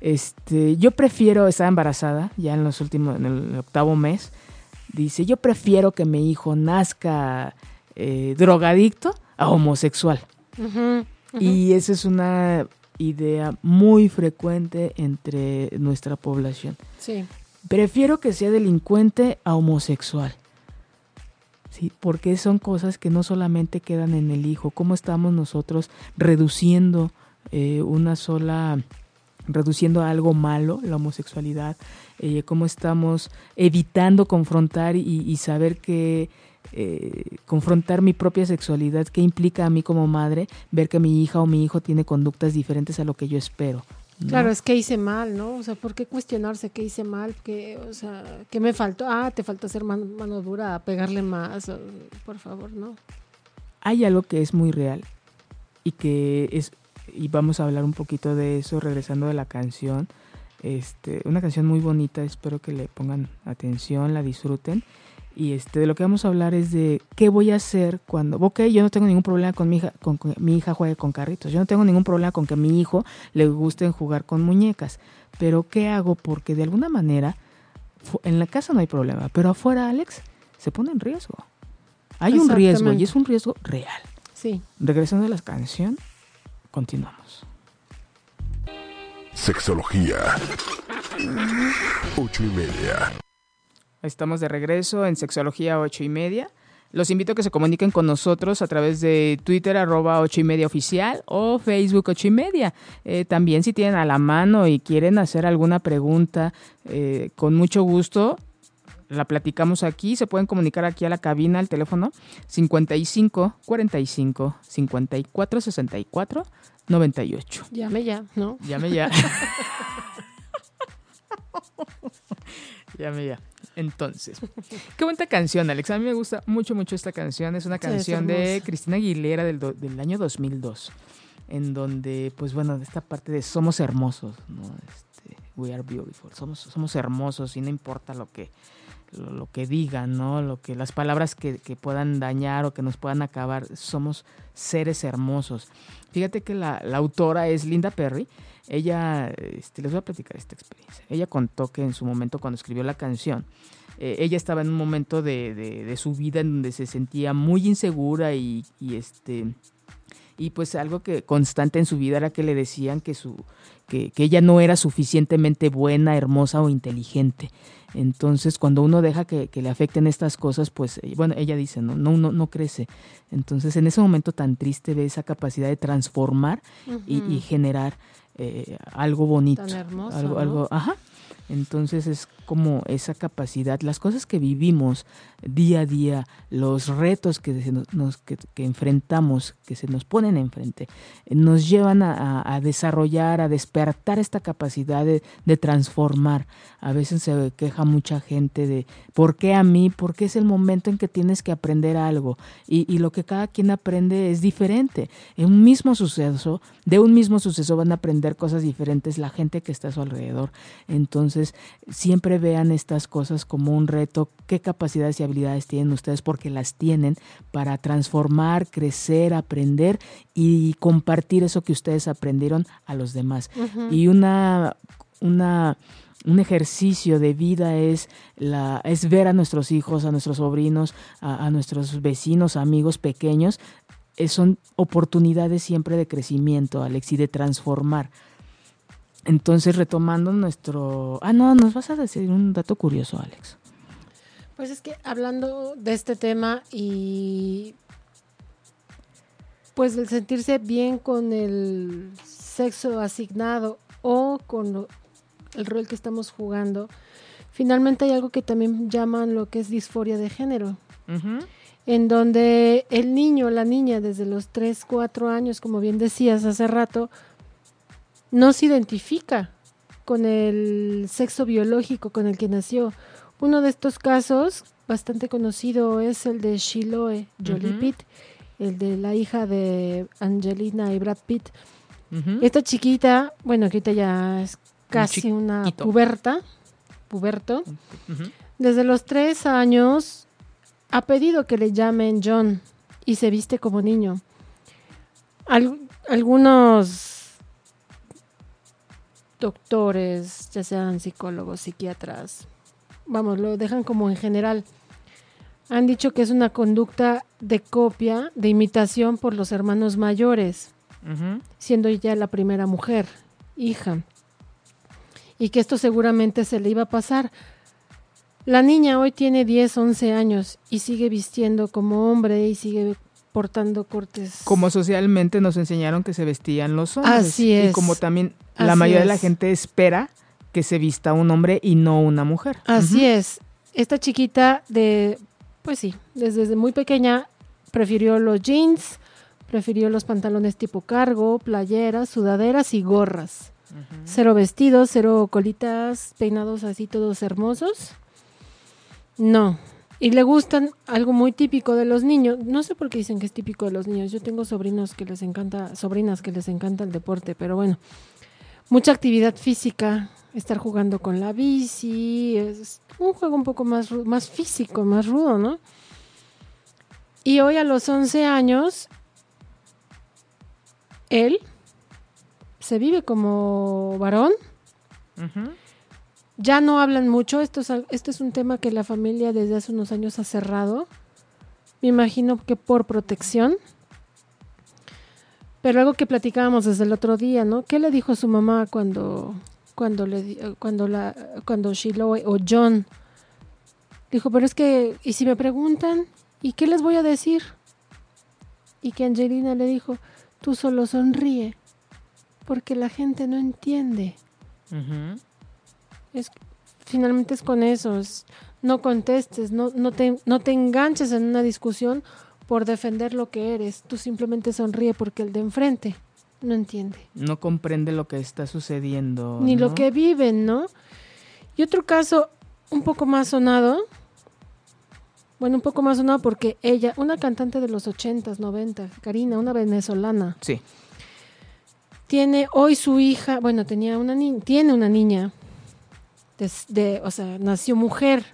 este, yo prefiero, estar embarazada ya en los últimos, en el octavo mes, dice, yo prefiero que mi hijo nazca eh, drogadicto a homosexual. Y esa es una idea muy frecuente entre nuestra población. Sí. Prefiero que sea delincuente a homosexual. ¿Sí? Porque son cosas que no solamente quedan en el hijo, cómo estamos nosotros reduciendo eh, una sola reduciendo algo malo, la homosexualidad, eh, cómo estamos evitando confrontar y, saber que eh, confrontar mi propia sexualidad, qué implica a mí como madre ver que mi hija o mi hijo tiene conductas diferentes a lo que yo espero. Claro, es que hice mal, ¿no? O sea, ¿por qué cuestionarse qué hice mal? ¿Qué, o sea, ¿qué me faltó? Ah, te faltó hacer mano, mano dura, pegarle más, por favor, ¿no? Hay algo que es muy real y que es, y vamos a hablar un poquito de eso regresando de la canción. Este, una canción muy bonita, espero que le pongan atención, la disfruten y este, de lo que vamos a hablar es de qué voy a hacer cuando, ok, yo no tengo ningún problema con mi hija, con, que mi hija juegue con carritos, yo no tengo ningún problema con que a mi hijo le guste jugar con muñecas, pero ¿qué hago? Porque de alguna manera, en la casa no hay problema, pero afuera, Alex, se pone en riesgo. Hay un riesgo y es un riesgo real. Sí. Regresando a la canción, continuamos. Sexología. Ocho y media. Estamos de regreso en Sexología 8 y media. Los invito a que se comuniquen con nosotros a través de Twitter arroba 8 y media oficial o Facebook 8 y media. Eh, también si tienen a la mano y quieren hacer alguna pregunta, eh, con mucho gusto la platicamos aquí. Se pueden comunicar aquí a la cabina al teléfono 55 45 54 64 98. Llame ya, ¿no? Llame ya. Llame ya. Entonces, qué buena canción, Alex. A mí me gusta mucho, mucho esta canción. Es una canción de Cristina Aguilera del, del, año 2002, en donde, pues bueno, esta parte de somos hermosos, ¿no? Este, we are beautiful. Somos, somos hermosos y no importa lo que, lo, que digan, ¿no? Lo que, las palabras que, que, puedan dañar o que nos puedan acabar. Somos seres hermosos. Fíjate que la, la autora es Linda Perry. Ella, este, les voy a platicar esta experiencia. Ella contó que en su momento cuando escribió la canción, eh, ella estaba en un momento de, de, su vida en donde se sentía muy insegura y, y, este y pues algo que constante en su vida era que le decían que su que, que ella no era suficientemente buena, hermosa o inteligente. Entonces, cuando uno deja que, que, le afecten estas cosas, pues, eh, bueno, ella dice, no, no, no, no crece. Entonces, en ese momento tan triste ve esa capacidad de transformar y, y, generar eh, algo bonito. algo, algo, ajá. Entonces es como esa capacidad, las cosas que vivimos día a día, los retos que, nos, que, enfrentamos, que se nos ponen enfrente, nos llevan a, desarrollar, a despertar esta capacidad de, transformar. A veces se queja mucha gente de por qué a mí, porque es el momento en que tienes que aprender algo y, y lo que cada quien aprende es diferente. En un mismo suceso, de un mismo suceso van a aprender cosas diferentes la gente que está a su alrededor. Entonces, siempre vean estas cosas como un reto, qué capacidades y habilidades tienen ustedes, porque las tienen para transformar, crecer, aprender y compartir eso que ustedes aprendieron a los demás. Y una, una un ejercicio de vida es, la, es ver a nuestros hijos, a nuestros sobrinos, a, nuestros vecinos, amigos pequeños. Eh, son oportunidades siempre de crecimiento, Alex, y de transformar. Entonces, retomando nuestro... Ah, no, nos vas a decir un dato curioso, Alex. Pues es que hablando de este tema y pues el sentirse bien con el sexo asignado o con el rol que estamos jugando, finalmente hay algo que también llaman lo que es disforia de género. En donde el niño, la niña, desde los 3, 4 años, como bien decías hace rato, no se identifica con el sexo biológico con el que nació. Uno de estos casos, bastante conocido, es el de Shiloh Jolie Pitt, el de la hija de Angelina y Brad Pitt. Esta chiquita, bueno, ahorita ya es casi una puberta, puberto. Desde los tres años ha pedido que le llamen John y se viste como niño. algunos doctores, ya sean psicólogos, psiquiatras, vamos, lo dejan como en general. Han dicho que es una conducta de copia, de imitación por los hermanos mayores, siendo ya la primera mujer, hija. Y que esto seguramente se le iba a pasar. La niña hoy tiene 10, 11 años y sigue vistiendo como hombre y sigue portando cortes. Como socialmente nos enseñaron que se vestían los hombres. Así es. Y como también la mayoría de la gente espera que se vista un hombre y no una mujer. Así es. Esta chiquita de pues sí, desde, desde muy pequeña prefirió los jeans, prefirió los pantalones tipo cargo, playeras, sudaderas y gorras. Cero vestidos, cero colitas, peinados así todos hermosos. No. Y le gustan algo muy típico de los niños. No sé por qué dicen que es típico de los niños. Yo tengo sobrinos que les encanta, sobrinas que les encanta el deporte, pero bueno. Mucha actividad física, estar jugando con la bici, es un juego un poco más, más físico, más rudo, ¿no? Y hoy a los 11 años, él se vive como varón. Ya no hablan mucho, esto es, esto es un tema que la familia desde hace unos años ha cerrado. Me imagino que por protección. Pero algo que platicábamos desde el otro día, ¿no? ¿Qué le dijo su mamá cuando cuando le cuando la cuando Shiloh o John dijo, "Pero es que y si me preguntan, ¿y qué les voy a decir?" Y que Angelina le dijo, "Tú solo sonríe, porque la gente no entiende." Es finalmente es con eso, es, no contestes, no no te no te enganches en una discusión por defender lo que eres. Tú simplemente sonríe porque el de enfrente no entiende. No comprende lo que está sucediendo. Ni ¿no? lo que viven, ¿no? Y otro caso un poco más sonado, bueno, un poco más sonado porque ella, una cantante de los 80s, 90, Karina, una venezolana, Sí. tiene hoy su hija, bueno, tenía una niña, tiene una niña, de, de- o sea, nació mujer,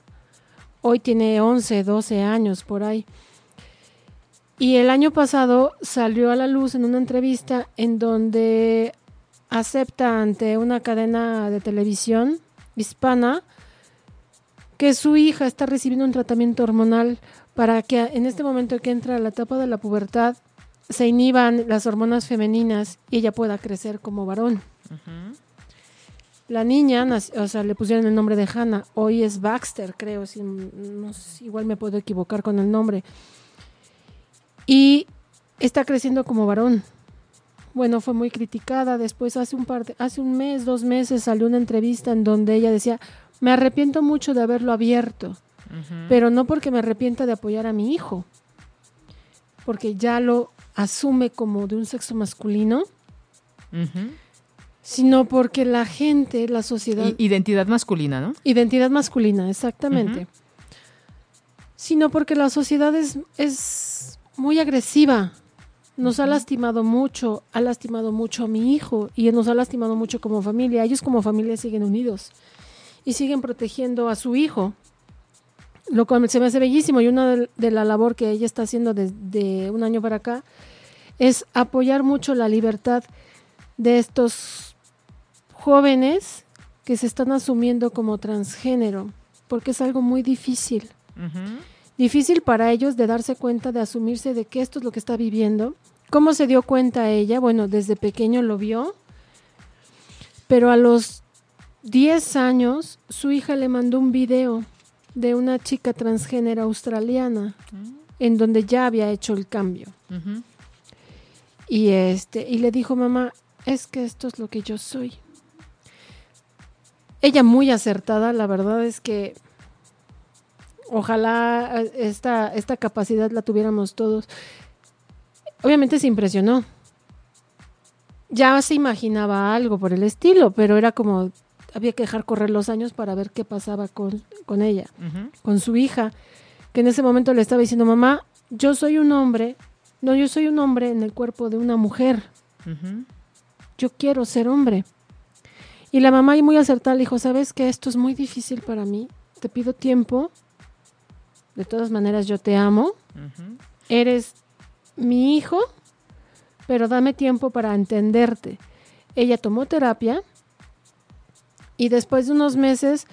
hoy tiene 11, 12 años por ahí. Y el año pasado salió a la luz en una entrevista en donde acepta ante una cadena de televisión hispana que su hija está recibiendo un tratamiento hormonal para que en este momento que entra a la etapa de la pubertad se inhiban las hormonas femeninas y ella pueda crecer como varón. La niña, o sea, le pusieron el nombre de Hannah, hoy es Baxter, creo, si, no sé, igual me puedo equivocar con el nombre. Y está creciendo como varón. Bueno, fue muy criticada. Después, hace un par de, hace un mes, dos meses, salió una entrevista en donde ella decía: Me arrepiento mucho de haberlo abierto, pero no porque me arrepienta de apoyar a mi hijo, porque ya lo asume como de un sexo masculino. Sino porque la gente, la sociedad, Identidad masculina, ¿no? Identidad masculina, exactamente. Sino porque la sociedad es, es muy agresiva. Nos ha lastimado mucho, ha lastimado mucho a mi hijo y nos ha lastimado mucho como familia. Ellos como familia siguen unidos y siguen protegiendo a su hijo, lo cual se me hace bellísimo. Y una de, de la labor que ella está haciendo desde un año para acá es apoyar mucho la libertad de estos jóvenes que se están asumiendo como transgénero, porque es algo muy difícil. Difícil para ellos de darse cuenta, de asumirse de que esto es lo que está viviendo. ¿Cómo se dio cuenta ella? Bueno, desde pequeño lo vio, pero a los 10 años su hija le mandó un video de una chica transgénero australiana en donde ya había hecho el cambio. Y este, y le dijo, mamá, es que esto es lo que yo soy. Ella muy acertada, la verdad es que ojalá esta, esta capacidad la tuviéramos todos. Obviamente se impresionó. Ya se imaginaba algo por el estilo, pero era como, había que dejar correr los años para ver qué pasaba con, con ella con su hija, que en ese momento le estaba diciendo, mamá, yo soy un hombre, no, yo soy un hombre en el cuerpo de una mujer, yo quiero ser hombre. Y la mamá, muy acertada, le dijo, sabes que esto es muy difícil para mí, te pido tiempo, de todas maneras yo te amo, eres mi hijo, pero dame tiempo para entenderte. Ella tomó terapia y después de unos meses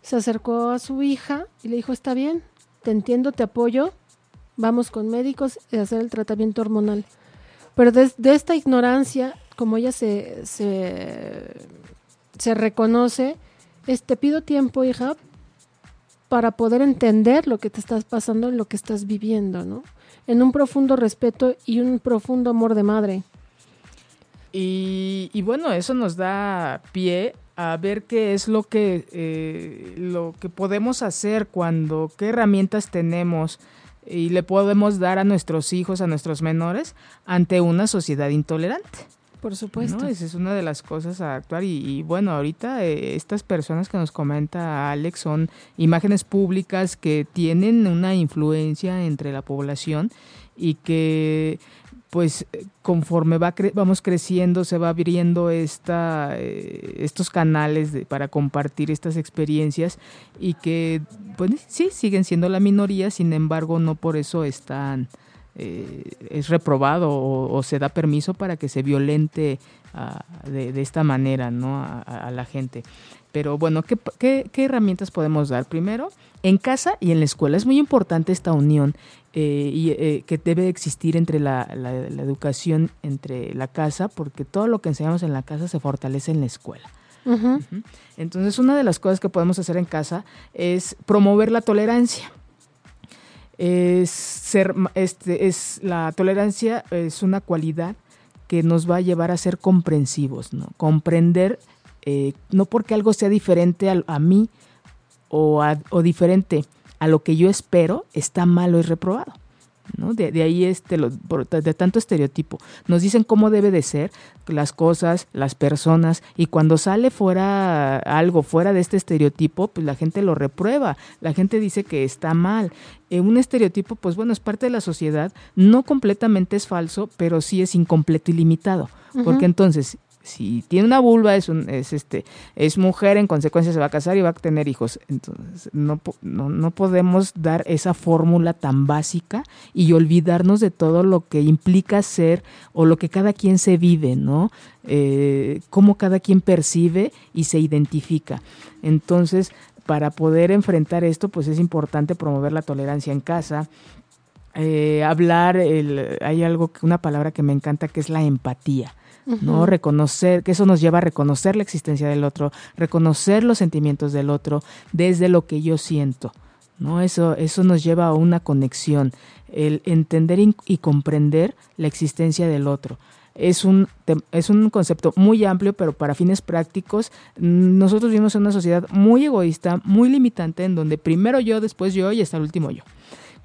se acercó a su hija y le dijo, está bien, te entiendo, te apoyo, vamos con médicos y hacer el tratamiento hormonal. Pero de, de esta ignorancia, como ella se, se, se reconoce, es, te pido tiempo, hija, para poder entender lo que te estás pasando, lo que estás viviendo, ¿no? En un profundo respeto y un profundo amor de madre. Y, bueno, eso nos da pie a ver qué es lo que, eh, lo que podemos hacer cuando, qué herramientas tenemos y le podemos dar a nuestros hijos, a nuestros menores, ante una sociedad intolerante. Por supuesto. Esa es una de las cosas a actuar. Y, bueno, ahorita eh, estas personas que nos comenta Alex son imágenes públicas que tienen una influencia entre la población y que pues conforme va vamos creciendo se va abriendo esta, eh, estos canales para compartir estas experiencias y que pues sí siguen siendo la minoría sin embargo no por eso están eh, es reprobado o, se da permiso para que se violente ah, de, esta manera ¿no? a, la gente. Pero bueno, ¿qué, herramientas podemos dar? Primero, en casa y en la escuela. Es muy importante esta unión eh, y, eh, que debe existir entre la, educación, entre la casa, porque todo lo que enseñamos en la casa se fortalece en la escuela. Entonces, una de las cosas que podemos hacer en casa es promover la tolerancia es ser, este, es la tolerancia es una cualidad que nos va a llevar a ser comprensivos, ¿no? Comprender, eh, no porque algo sea diferente a, mí o, o diferente a lo que yo espero, está malo y reprobado. ¿No? De, ahí este, de tanto estereotipo. Nos dicen cómo debe de ser las cosas, las personas, y cuando sale fuera algo fuera de este estereotipo, pues la gente lo reprueba, la gente dice que está mal. Eh, un estereotipo, pues bueno, es parte de la sociedad, no completamente es falso, pero sí es incompleto y limitado. Porque entonces, si tiene una vulva es un, es este es mujer en consecuencia se va a casar y va a tener hijos. Entonces no, no, podemos dar esa fórmula tan básica y olvidarnos de todo lo que implica ser o lo que cada quien se vive no eh, cómo cada quien percibe y se identifica. Entonces para poder enfrentar esto pues es importante promover la tolerancia en casa eh, hablar el, hay algo una palabra que me encanta que es la empatía ¿no? Reconocer, que eso nos lleva a reconocer la existencia del otro, reconocer los sentimientos del otro desde lo que yo siento, ¿no? Eso, eso nos lleva a una conexión, el entender y comprender la existencia del otro es un, es un concepto muy amplio, pero para fines prácticos, nosotros vivimos en una sociedad muy egoísta, muy limitante, en donde primero yo, después yo y hasta el último yo.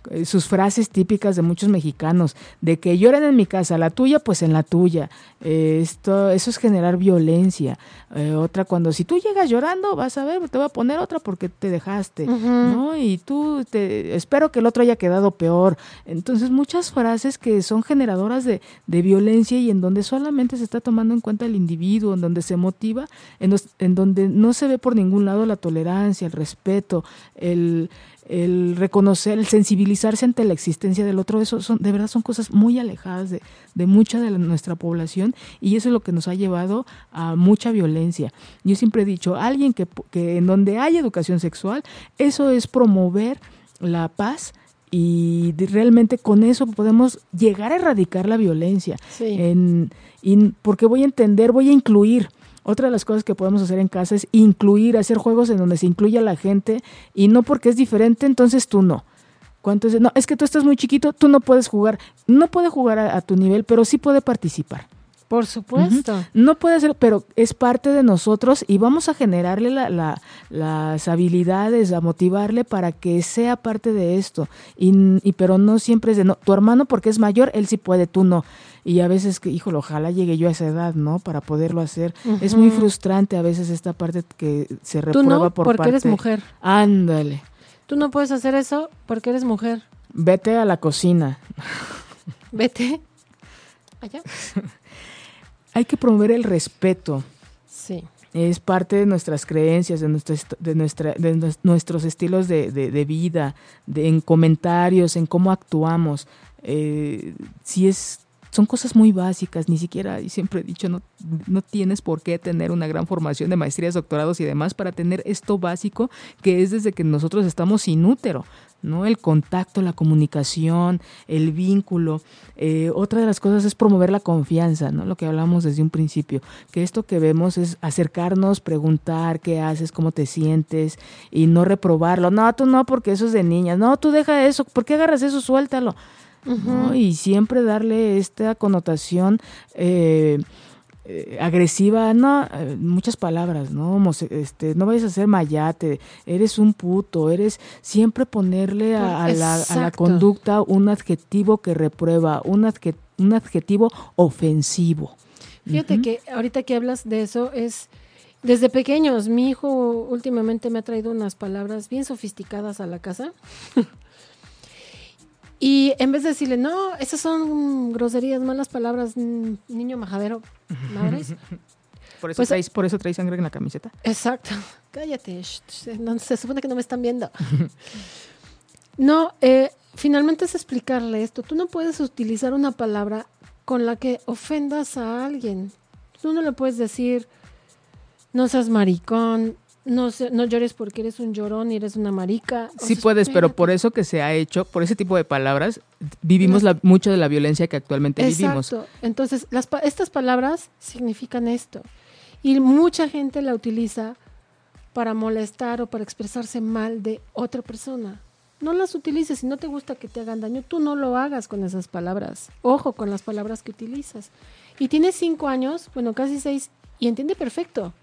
Eh, sus frases típicas de muchos mexicanos, de que lloran en mi casa, la tuya, pues en la tuya. Eh, esto, eso es generar violencia. Eh, otra, cuando si tú llegas llorando, vas a ver, te voy a poner otra porque te dejaste, ¿no? Y tú, te, espero que el otro haya quedado peor. Entonces, muchas frases que son generadoras de, de violencia y en donde solamente se está tomando en cuenta el individuo, en donde se motiva, en, en donde no se ve por ningún lado la tolerancia, el respeto, el el reconocer, el sensibilizarse ante la existencia del otro, eso son, de verdad son cosas muy alejadas de, de mucha de nuestra población y eso es lo que nos ha llevado a mucha violencia. Yo siempre he dicho, alguien que, que en donde hay educación sexual, eso es promover la paz y realmente con eso podemos llegar a erradicar la violencia. En, porque voy a entender, voy a incluir otra de las cosas que podemos hacer en casa es incluir, hacer juegos en donde se incluya a la gente y no porque es diferente, entonces tú no. ¿Cuánto es? No, es que tú estás muy chiquito, tú no puedes jugar. No puede jugar a, tu nivel, pero sí puede participar. Por supuesto. No puede ser, pero es parte de nosotros y vamos a generarle las habilidades, a motivarle para que sea parte de esto. Y, y, pero no siempre es de no. Tu hermano porque es mayor, él sí puede, tú no y a veces que, híjole, ojalá llegue yo a esa edad, ¿no? Para poderlo hacer. Es muy frustrante a veces esta parte que se reprueba ¿Tú no? por porque eres mujer. Ándale. Tú no puedes hacer eso porque eres mujer. Vete a la cocina. Vete. Allá. Hay que promover el respeto. Sí. Es parte de nuestras creencias, de, nuestra, de, nuestra, de nuestros estilos de, de, vida, de, en comentarios, en cómo actuamos. Eh, si es son cosas muy básicas, ni siquiera, y siempre he dicho, no, no tienes por qué tener una gran formación de maestrías, doctorados y demás para tener esto básico que es desde que nosotros estamos sin útero. ¿no? El contacto, la comunicación, el vínculo. Eh, otra de las cosas es promover la confianza, ¿no? Lo que hablamos desde un principio, que esto que vemos es acercarnos, preguntar qué haces, cómo te sientes y no reprobarlo. No, tú no, porque eso es de niñas. No, tú deja eso, ¿por qué agarras eso? Suéltalo. Y siempre darle esta connotación eh, eh, agresiva, no, eh, muchas palabras, ¿no? Este, no vayas a ser mayate, eres un puto, eres siempre ponerle a, la, conducta un adjetivo que reprueba, un, un adjetivo ofensivo. Fíjate que ahorita que hablas de eso es desde pequeños, mi hijo últimamente me ha traído unas palabras bien sofisticadas a la casa. y en vez de decirle, no, esas son groserías, malas palabras, niño majadero, madres. Por eso, pues, traes, por eso traes sangre en la camiseta. Exacto. Cállate. se supone que no me están viendo. no, eh, finalmente es explicarle esto. Tú no puedes utilizar una palabra con la que ofendas a alguien. Tú no le puedes decir, no seas maricón, no, no llores porque eres un llorón y eres una marica. sí puedes, pero por eso que se ha hecho, por ese tipo de palabras, vivimos la, mucho de la violencia que actualmente vivimos. Entonces, las, estas palabras significan esto. Y mucha gente la utiliza para molestar o para expresarse mal de otra persona. No las utilices. Si no te gusta que te hagan daño, tú no lo hagas con esas palabras. Ojo con las palabras que utilizas. Y tienes cinco años, bueno, casi seis, y entiende perfecto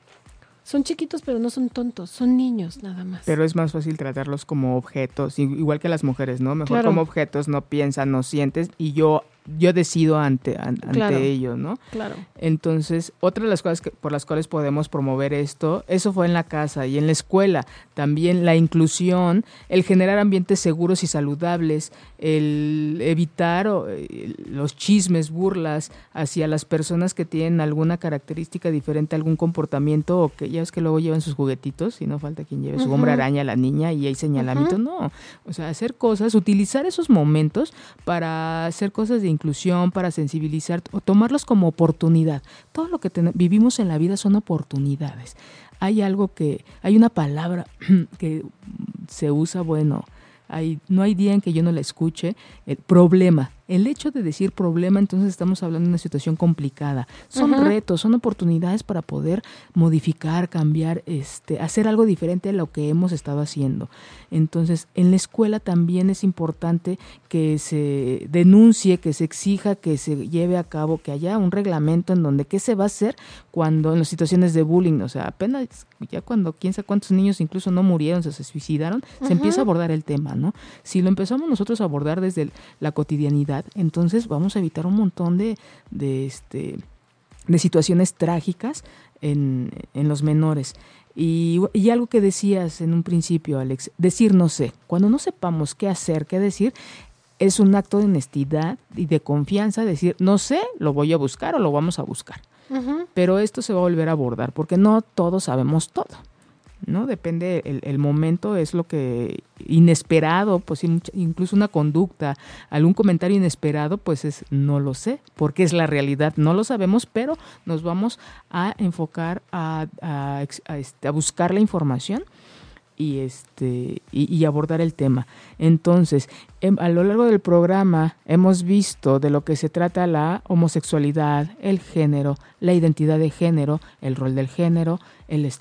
son chiquitos, pero no son tontos, son niños nada más. Pero es más fácil tratarlos como objetos, igual que las mujeres, ¿no? Mejor como objetos, no piensan, no sientes, y yo yo decido ante, ante ello, ¿no? Claro. Entonces, otra de las cosas por las cuales podemos promover esto, eso fue en la casa y en la escuela. También la inclusión, el generar ambientes seguros y saludables, el evitar eh, los chismes, burlas hacia las personas que tienen alguna característica diferente, algún comportamiento, o que ya es que luego llevan sus juguetitos y no falta quien lleve su hombre araña a la niña y hay señalamiento. No, o sea, hacer cosas, utilizar esos momentos para hacer cosas de inclusión, para sensibilizar o tomarlos como oportunidad. Todo lo que vivimos en la vida son oportunidades. Hay algo que, hay una palabra que se usa, bueno, hay, no hay día en que yo no la escuche, el problema. El hecho de decir problema, entonces estamos hablando de una situación complicada. Son retos, son oportunidades para poder modificar, cambiar, este, hacer algo diferente a lo que hemos estado haciendo. Entonces, en la escuela también es importante que se denuncie, que se exija, que se lleve a cabo, que haya un reglamento en donde qué se va a hacer cuando en las situaciones de bullying, o sea, apenas ya cuando quién sabe cuántos niños incluso no murieron, se suicidaron, se empieza a abordar el tema, ¿no? Si lo empezamos nosotros a abordar desde la cotidianidad, entonces vamos a evitar un montón de, de, este, de situaciones trágicas en, en los menores. Y, y, algo que decías en un principio, Alex, decir no sé. Cuando no sepamos qué hacer, qué decir, es un acto de honestidad y de confianza, decir no sé, lo voy a buscar o lo vamos a buscar. Pero esto se va a volver a abordar porque no todos sabemos todo. ¿No? Depende el, momento, es lo que inesperado, pues incluso una conducta, algún comentario inesperado, pues es no lo sé, porque es la realidad, no lo sabemos, pero nos vamos a enfocar a, este, buscar la información y este y, abordar el tema. Entonces, em, a lo largo del programa hemos visto de lo que se trata la homosexualidad, el género, la identidad de género, el rol del género, el,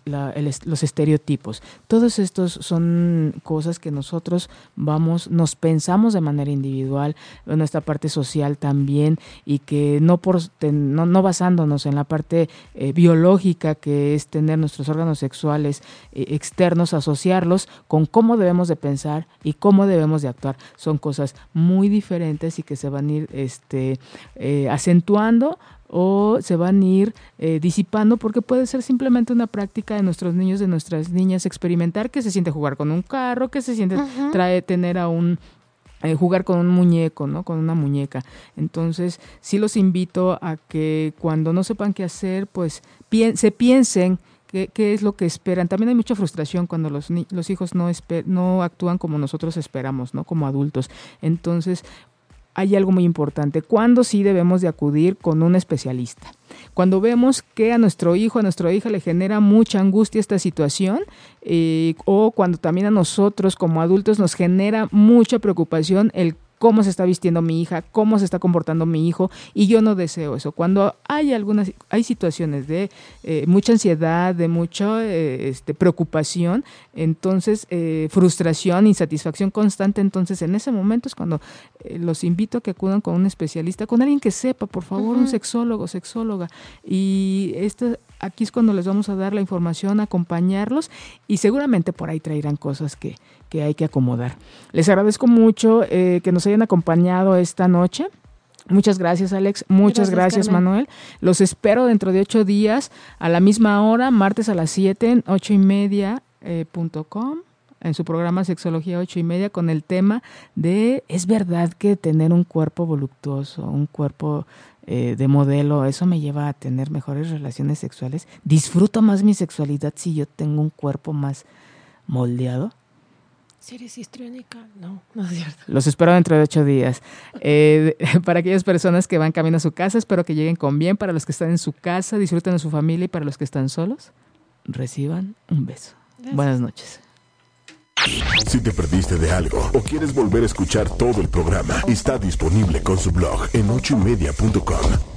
los estereotipos. Todos estos son cosas que nosotros vamos, nos pensamos de manera individual, en nuestra parte social también, y que no, por, no, no basándonos en la parte eh, biológica, que es tener nuestros órganos sexuales eh, externos, asociarlos con cómo debemos de pensar y cómo debemos de actuar. Son cosas muy diferentes y que se van a ir este, eh, acentuando o se van a ir eh, disipando porque puede ser simplemente una práctica de nuestros niños, de nuestras niñas, experimentar que se siente jugar con un carro, que se siente trae tener a un eh, jugar con un muñeco, ¿no? Con una muñeca. Entonces, sí los invito a que cuando no sepan qué hacer, pues se piensen qué, qué, es lo que esperan. También hay mucha frustración cuando los, los hijos no, no actúan como nosotros esperamos, ¿no? Como adultos. Entonces, hay algo muy importante. ¿Cuándo sí debemos de acudir con un especialista? Cuando vemos que a nuestro hijo, a nuestra hija le genera mucha angustia esta situación, eh, o cuando también a nosotros como adultos nos genera mucha preocupación el cómo se está vistiendo mi hija, cómo se está comportando mi hijo, y yo no deseo eso. Cuando hay algunas, hay situaciones de eh, mucha ansiedad, de mucha eh, este, preocupación, entonces eh, frustración, insatisfacción constante, entonces en ese momento es cuando los invito a que acudan con un especialista, con alguien que sepa, por favor, un sexólogo, sexóloga, y esto aquí es cuando les vamos a dar la información, acompañarlos y seguramente por ahí traerán cosas que, que hay que acomodar. Les agradezco mucho eh, que nos hayan acompañado esta noche. Muchas gracias, Alex. Muchas gracias, Manuel. Los espero dentro de ocho días a la misma hora, martes a las siete, en ocho y media eh, en su programa Sexología ocho y media, con el tema de ¿es verdad que tener un cuerpo voluptuoso, un cuerpo eh, de modelo, eso me lleva a tener mejores relaciones sexuales? ¿Disfruto más mi sexualidad si yo tengo un cuerpo más moldeado? Si eres histriónica, no, no es cierto. Los espero dentro de ocho días. Eh, para aquellas personas que van camino a su casa, espero que lleguen con bien. Para los que están en su casa, disfruten de su familia. Y para los que están solos, reciban un beso. Buenas noches. Si te perdiste de algo o quieres volver a escuchar todo el programa, está disponible con su blog en ochoymedia.com